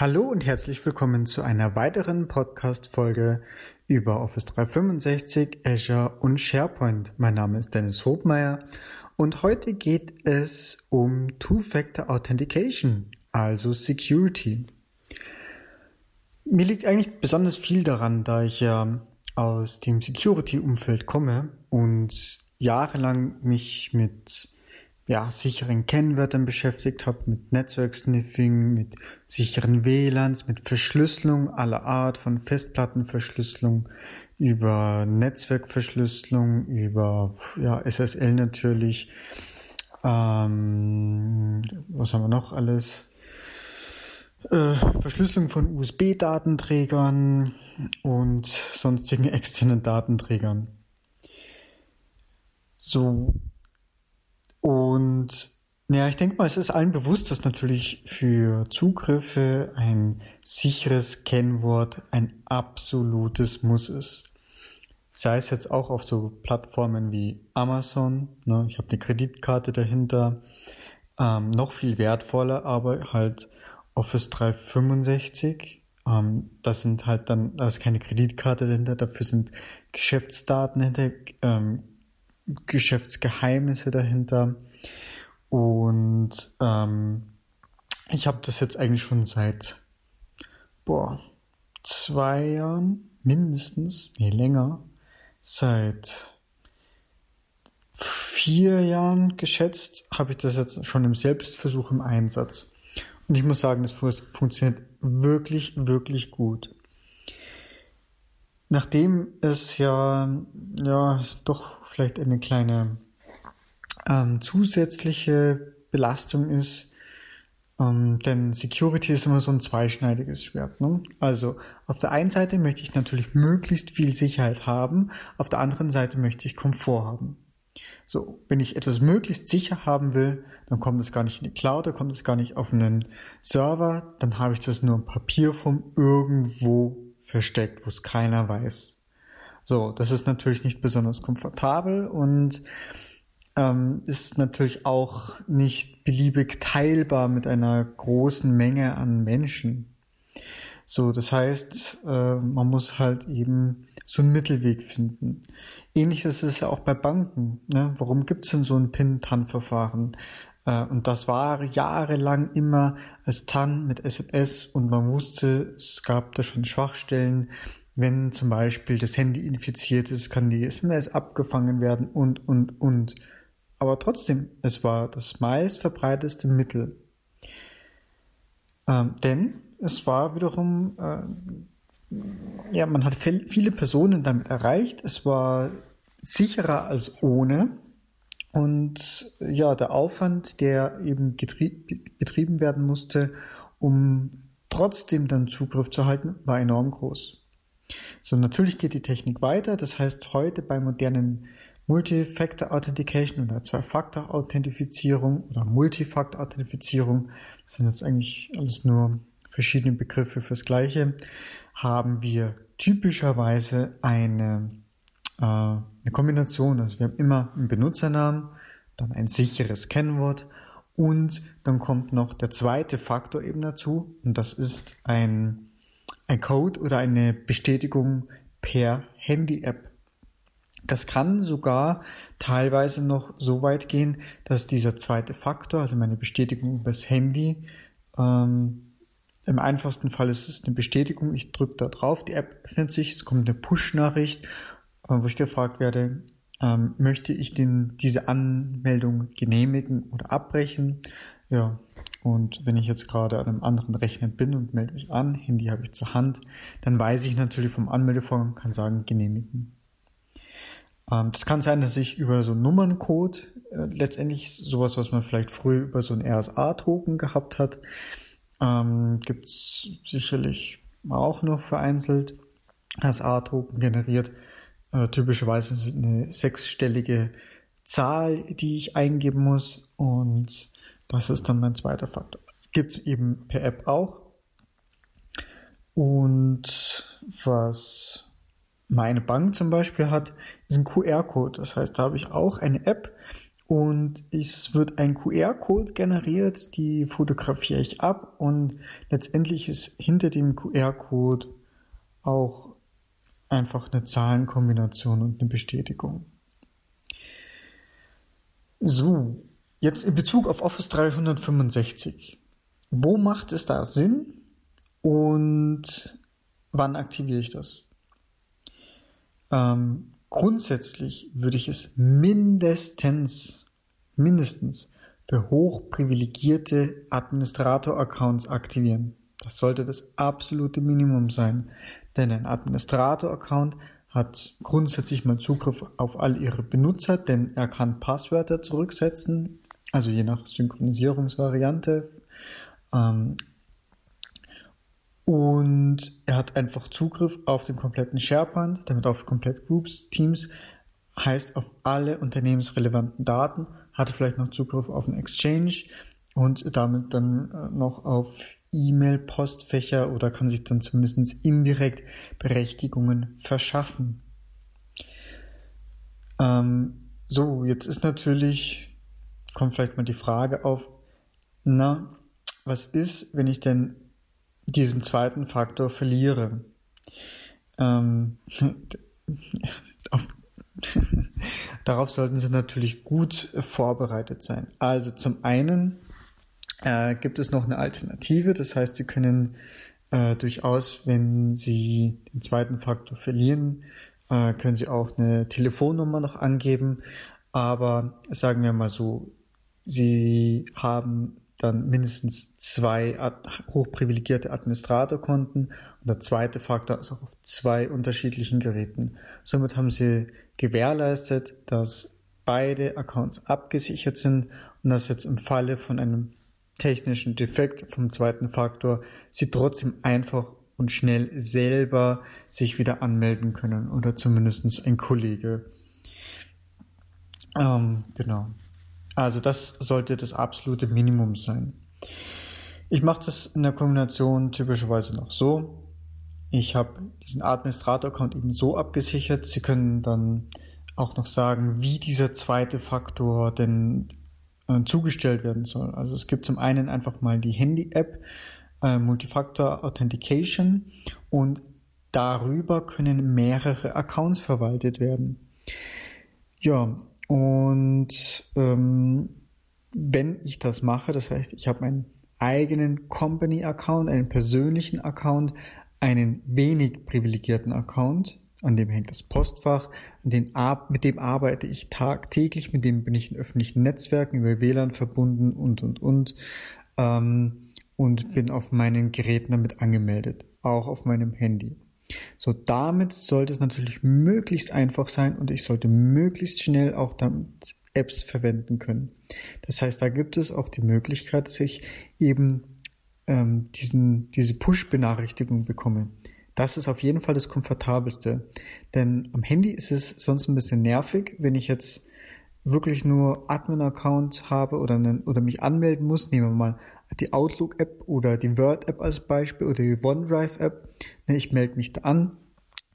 Hallo und herzlich willkommen zu einer weiteren Podcast-Folge über Office 365, Azure und SharePoint. Mein Name ist Dennis Hobmeier und heute geht es um Two-Factor Authentication, also Security. Mir liegt eigentlich besonders viel daran, da ich ja aus dem Security-Umfeld komme und jahrelang mich mit ja, sicheren Kennwörtern beschäftigt habe, mit Netzwerksniffing, mit sicheren WLANs, mit Verschlüsselung aller Art, von Festplattenverschlüsselung über Netzwerkverschlüsselung, über ja, SSL natürlich. Ähm, was haben wir noch alles? Äh, Verschlüsselung von USB-Datenträgern und sonstigen externen Datenträgern. So, und ja, ich denke mal, es ist allen bewusst, dass natürlich für Zugriffe ein sicheres Kennwort ein absolutes Muss ist. Sei es jetzt auch auf so Plattformen wie Amazon, ne, ich habe eine Kreditkarte dahinter, ähm, noch viel wertvoller, aber halt Office 365. Ähm, das sind halt dann, da ist keine Kreditkarte dahinter, dafür sind Geschäftsdaten hinter, ähm, Geschäftsgeheimnisse dahinter. Und ähm, ich habe das jetzt eigentlich schon seit boah, zwei Jahren mindestens, nee, länger, seit vier Jahren geschätzt, habe ich das jetzt schon im Selbstversuch im Einsatz. Und ich muss sagen, das funktioniert wirklich, wirklich gut. Nachdem es ja, ja, doch vielleicht eine kleine ähm, zusätzliche Belastung ist, ähm, denn Security ist immer so ein zweischneidiges Schwert. Ne? Also auf der einen Seite möchte ich natürlich möglichst viel Sicherheit haben, auf der anderen Seite möchte ich Komfort haben. So, wenn ich etwas möglichst sicher haben will, dann kommt es gar nicht in die Cloud, dann kommt es gar nicht auf einen Server, dann habe ich das nur in Papierform irgendwo versteckt, wo es keiner weiß. So, das ist natürlich nicht besonders komfortabel und ähm, ist natürlich auch nicht beliebig teilbar mit einer großen Menge an Menschen. So, das heißt, äh, man muss halt eben so einen Mittelweg finden. Ähnliches ist ja auch bei Banken. Ne? Warum gibt es denn so ein PIN-TAN-Verfahren? Äh, und das war jahrelang immer als TAN mit SMS und man wusste, es gab da schon Schwachstellen, wenn zum Beispiel das Handy infiziert ist, kann die SMS abgefangen werden und, und, und. Aber trotzdem, es war das meist verbreiteste Mittel. Ähm, denn es war wiederum, äh, ja, man hat viele Personen damit erreicht. Es war sicherer als ohne. Und ja, der Aufwand, der eben betrieben werden musste, um trotzdem dann Zugriff zu halten, war enorm groß. So, natürlich geht die Technik weiter. Das heißt, heute bei modernen Multi-Factor Authentication oder Zwei-Faktor-Authentifizierung oder Multifaktor-Authentifizierung, das sind jetzt eigentlich alles nur verschiedene Begriffe fürs Gleiche, haben wir typischerweise eine, äh, eine Kombination. Also wir haben immer einen Benutzernamen, dann ein sicheres Kennwort und dann kommt noch der zweite Faktor eben dazu und das ist ein ein Code oder eine Bestätigung per Handy-App. Das kann sogar teilweise noch so weit gehen, dass dieser zweite Faktor, also meine Bestätigung übers Handy, ähm, im einfachsten Fall ist es eine Bestätigung, ich drücke da drauf, die App öffnet sich, es kommt eine Push-Nachricht, äh, wo ich gefragt werde, ähm, möchte ich den, diese Anmeldung genehmigen oder abbrechen? Ja, und wenn ich jetzt gerade an einem anderen Rechner bin und melde mich an, Handy habe ich zur Hand, dann weiß ich natürlich vom Anmeldevorgang, kann sagen, genehmigen. Ähm, das kann sein, dass ich über so einen Nummerncode, äh, letztendlich sowas, was man vielleicht früher über so einen RSA-Token gehabt hat, ähm, gibt es sicherlich auch noch vereinzelt. RSA-Token generiert äh, typischerweise eine sechsstellige Zahl, die ich eingeben muss und das ist dann mein zweiter Faktor. Gibt es eben per App auch. Und was meine Bank zum Beispiel hat, ist ein QR-Code. Das heißt, da habe ich auch eine App und es wird ein QR-Code generiert, die fotografiere ich ab und letztendlich ist hinter dem QR-Code auch einfach eine Zahlenkombination und eine Bestätigung. So, jetzt in Bezug auf Office 365. Wo macht es da Sinn und wann aktiviere ich das? Ähm, grundsätzlich würde ich es mindestens, mindestens für hochprivilegierte Administrator-Accounts aktivieren. Das sollte das absolute Minimum sein, denn ein Administrator-Account hat grundsätzlich mal Zugriff auf all ihre Benutzer, denn er kann Passwörter zurücksetzen, also je nach Synchronisierungsvariante. Ähm, und er hat einfach Zugriff auf den kompletten SharePoint, damit auf komplett Groups, Teams, heißt auf alle unternehmensrelevanten Daten, hat vielleicht noch Zugriff auf den Exchange und damit dann äh, noch auf E-Mail-Postfächer oder kann sich dann zumindest indirekt Berechtigungen verschaffen. Ähm, so, jetzt ist natürlich, kommt vielleicht mal die Frage auf, na, was ist, wenn ich denn diesen zweiten Faktor verliere. Ähm, auf, darauf sollten Sie natürlich gut vorbereitet sein. Also zum einen äh, gibt es noch eine Alternative, das heißt, Sie können äh, durchaus, wenn Sie den zweiten Faktor verlieren, äh, können Sie auch eine Telefonnummer noch angeben. Aber sagen wir mal so, Sie haben dann mindestens zwei hochprivilegierte Administratorkonten und der zweite Faktor ist auch auf zwei unterschiedlichen Geräten. Somit haben sie gewährleistet, dass beide Accounts abgesichert sind und dass jetzt im Falle von einem technischen Defekt vom zweiten Faktor sie trotzdem einfach und schnell selber sich wieder anmelden können oder zumindest ein Kollege. Ähm, genau. Also das sollte das absolute Minimum sein. Ich mache das in der Kombination typischerweise noch so. Ich habe diesen Administrator-Account eben so abgesichert. Sie können dann auch noch sagen, wie dieser zweite Faktor denn äh, zugestellt werden soll. Also es gibt zum einen einfach mal die Handy-App äh, Multifactor Authentication und darüber können mehrere Accounts verwaltet werden. Ja, und ähm, wenn ich das mache, das heißt, ich habe einen eigenen Company-Account, einen persönlichen Account, einen wenig privilegierten Account, an dem hängt das Postfach, den, mit dem arbeite ich tagtäglich, mit dem bin ich in öffentlichen Netzwerken über WLAN verbunden und, und, und, ähm, und bin auf meinen Geräten damit angemeldet, auch auf meinem Handy. So, damit sollte es natürlich möglichst einfach sein und ich sollte möglichst schnell auch damit Apps verwenden können. Das heißt, da gibt es auch die Möglichkeit, dass ich eben ähm, diesen, diese Push-Benachrichtigung bekomme. Das ist auf jeden Fall das Komfortabelste. Denn am Handy ist es sonst ein bisschen nervig, wenn ich jetzt wirklich nur Admin-Account habe oder, einen, oder mich anmelden muss. Nehmen wir mal die Outlook-App oder die Word-App als Beispiel oder die OneDrive-App. Ne, ich melde mich da an,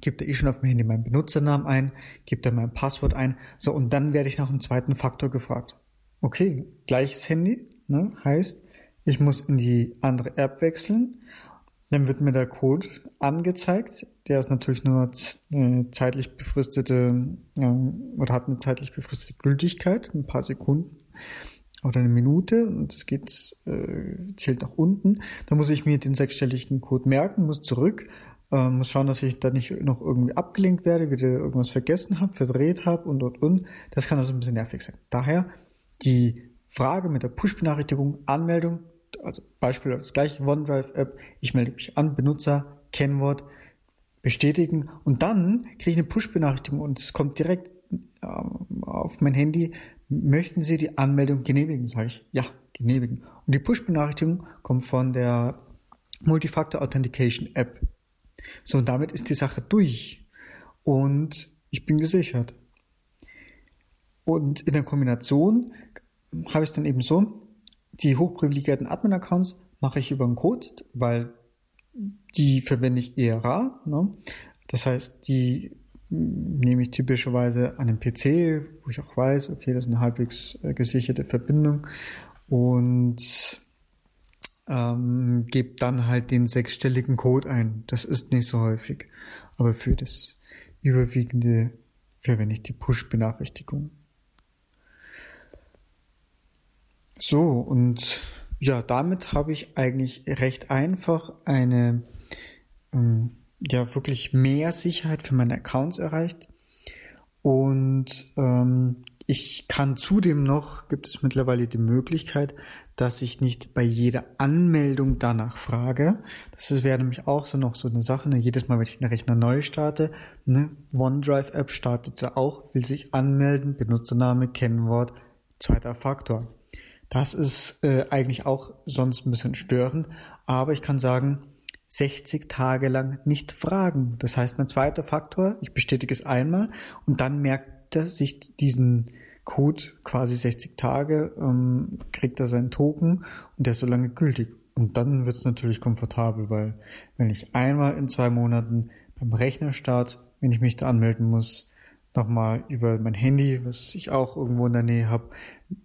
gebe da eh schon auf dem Handy meinen Benutzernamen ein, gebe da mein Passwort ein. So, und dann werde ich nach einem zweiten Faktor gefragt. Okay, gleiches Handy, ne, heißt, ich muss in die andere App wechseln. Dann wird mir der Code angezeigt. Der ist natürlich nur äh, zeitlich befristete oder hat eine zeitlich befristete Gültigkeit, ein paar Sekunden oder eine Minute und es geht, äh, zählt nach unten. Da muss ich mir den sechsstelligen Code merken, muss zurück, äh, muss schauen, dass ich da nicht noch irgendwie abgelenkt werde, wieder irgendwas vergessen habe, verdreht habe und und und. Das kann also ein bisschen nervig sein. Daher die Frage mit der Push-Benachrichtigung, Anmeldung, also Beispiel das gleiche OneDrive-App, ich melde mich an, Benutzer, Kennwort, bestätigen und dann kriege ich eine Push-Benachrichtigung und es kommt direkt ähm, auf mein Handy, möchten Sie die Anmeldung genehmigen? Sage ich, ja, genehmigen. Und die Push-Benachrichtigung kommt von der Multifactor Authentication App. So, und damit ist die Sache durch. Und ich bin gesichert. Und in der Kombination habe ich es dann eben so, die hochprivilegierten Admin-Accounts mache ich über einen Code, weil die verwende ich eher rar. Ne? Das heißt, die nehme ich typischerweise einen PC, wo ich auch weiß, okay, das ist eine halbwegs äh, gesicherte Verbindung und ähm, gebe dann halt den sechsstelligen Code ein. Das ist nicht so häufig, aber für das überwiegende verwende ich die Push-Benachrichtigung. So, und ja, damit habe ich eigentlich recht einfach eine ähm, ja wirklich mehr Sicherheit für meine Accounts erreicht. Und ähm, ich kann zudem noch, gibt es mittlerweile die Möglichkeit, dass ich nicht bei jeder Anmeldung danach frage. Das wäre nämlich auch so noch so eine Sache. Ne? Jedes Mal, wenn ich einen Rechner neu starte, ne? OneDrive-App startet ja auch, will sich anmelden, Benutzername, Kennwort, zweiter Faktor. Das ist äh, eigentlich auch sonst ein bisschen störend, aber ich kann sagen, 60 Tage lang nicht fragen. Das heißt, mein zweiter Faktor, ich bestätige es einmal und dann merkt er sich diesen Code quasi 60 Tage, ähm, kriegt er seinen Token und der ist so lange gültig. Und dann wird es natürlich komfortabel, weil wenn ich einmal in zwei Monaten beim Rechnerstart, wenn ich mich da anmelden muss, nochmal über mein Handy, was ich auch irgendwo in der Nähe habe,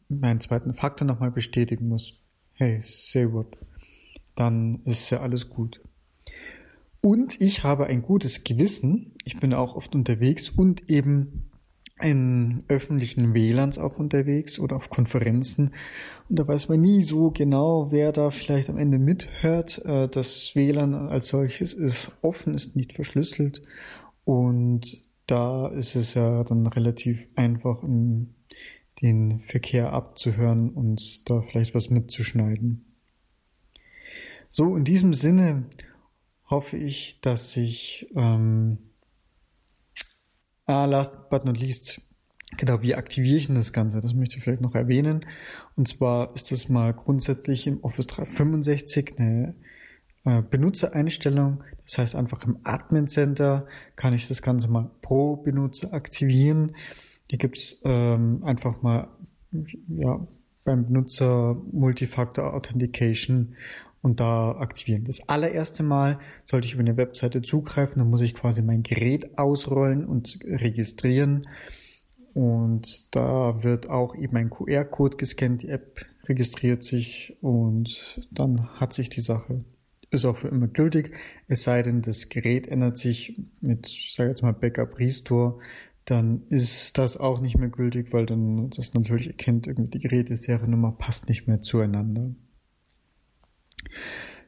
meinen zweiten Faktor nochmal bestätigen muss. Hey, sehr gut. Dann ist ja alles gut. Und ich habe ein gutes Gewissen. Ich bin auch oft unterwegs und eben in öffentlichen WLANs auch unterwegs oder auf Konferenzen. Und da weiß man nie so genau, wer da vielleicht am Ende mithört. Äh, das WLAN als solches ist offen, ist nicht verschlüsselt. Und da ist es ja dann relativ einfach, den Verkehr abzuhören und da vielleicht was mitzuschneiden. So, in diesem Sinne hoffe ich, dass ich ähm, ah, last but not least, genau, wie aktiviere ich denn das Ganze? Das möchte ich vielleicht noch erwähnen. Und zwar ist das mal grundsätzlich im Office 365 eine Benutzereinstellung. Das heißt, einfach im Admin Center kann ich das Ganze mal pro Benutzer aktivieren. Hier gibt's ähm, einfach mal ja, beim Benutzer Multifactor Authentication und da aktivieren. Das allererste Mal sollte ich über eine Webseite zugreifen, dann muss ich quasi mein Gerät ausrollen und registrieren. Und da wird auch eben ein QR-Code gescannt, die App registriert sich und dann hat sich die Sache ist auch für immer gültig, es sei denn, das Gerät ändert sich mit, sag jetzt mal, Backup Restore, dann ist das auch nicht mehr gültig, weil dann das natürlich erkennt, irgendwie die Geräteseriennummer passt nicht mehr zueinander.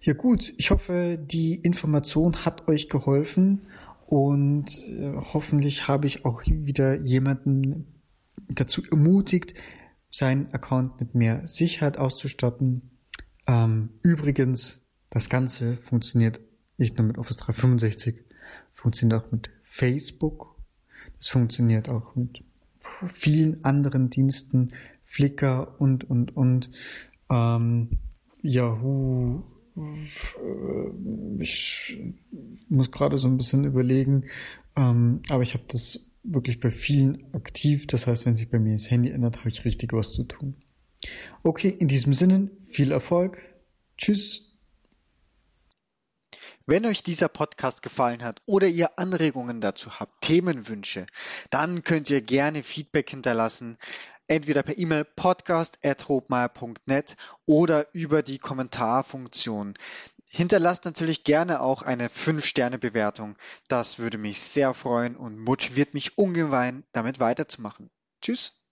Ja gut, ich hoffe, die Information hat euch geholfen und äh, hoffentlich habe ich auch wieder jemanden dazu ermutigt, seinen Account mit mehr Sicherheit auszustatten. Ähm, übrigens, das Ganze funktioniert nicht nur mit Office 365, funktioniert auch mit Facebook, es funktioniert auch mit vielen anderen Diensten, Flickr und, und, und. Ähm, Yahoo. Ich muss gerade so ein bisschen überlegen, ähm, aber ich habe das wirklich bei vielen aktiv. Das heißt, wenn sich bei mir das Handy ändert, habe ich richtig was zu tun. Okay, in diesem Sinne, viel Erfolg. Tschüss. Wenn euch dieser Podcast gefallen hat oder ihr Anregungen dazu habt, Themenwünsche, dann könnt ihr gerne Feedback hinterlassen, entweder per E-Mail podcast.hobmeier.net oder über die Kommentarfunktion. Hinterlasst natürlich gerne auch eine 5-Sterne-Bewertung. Das würde mich sehr freuen und motiviert mich ungemein, damit weiterzumachen. Tschüss.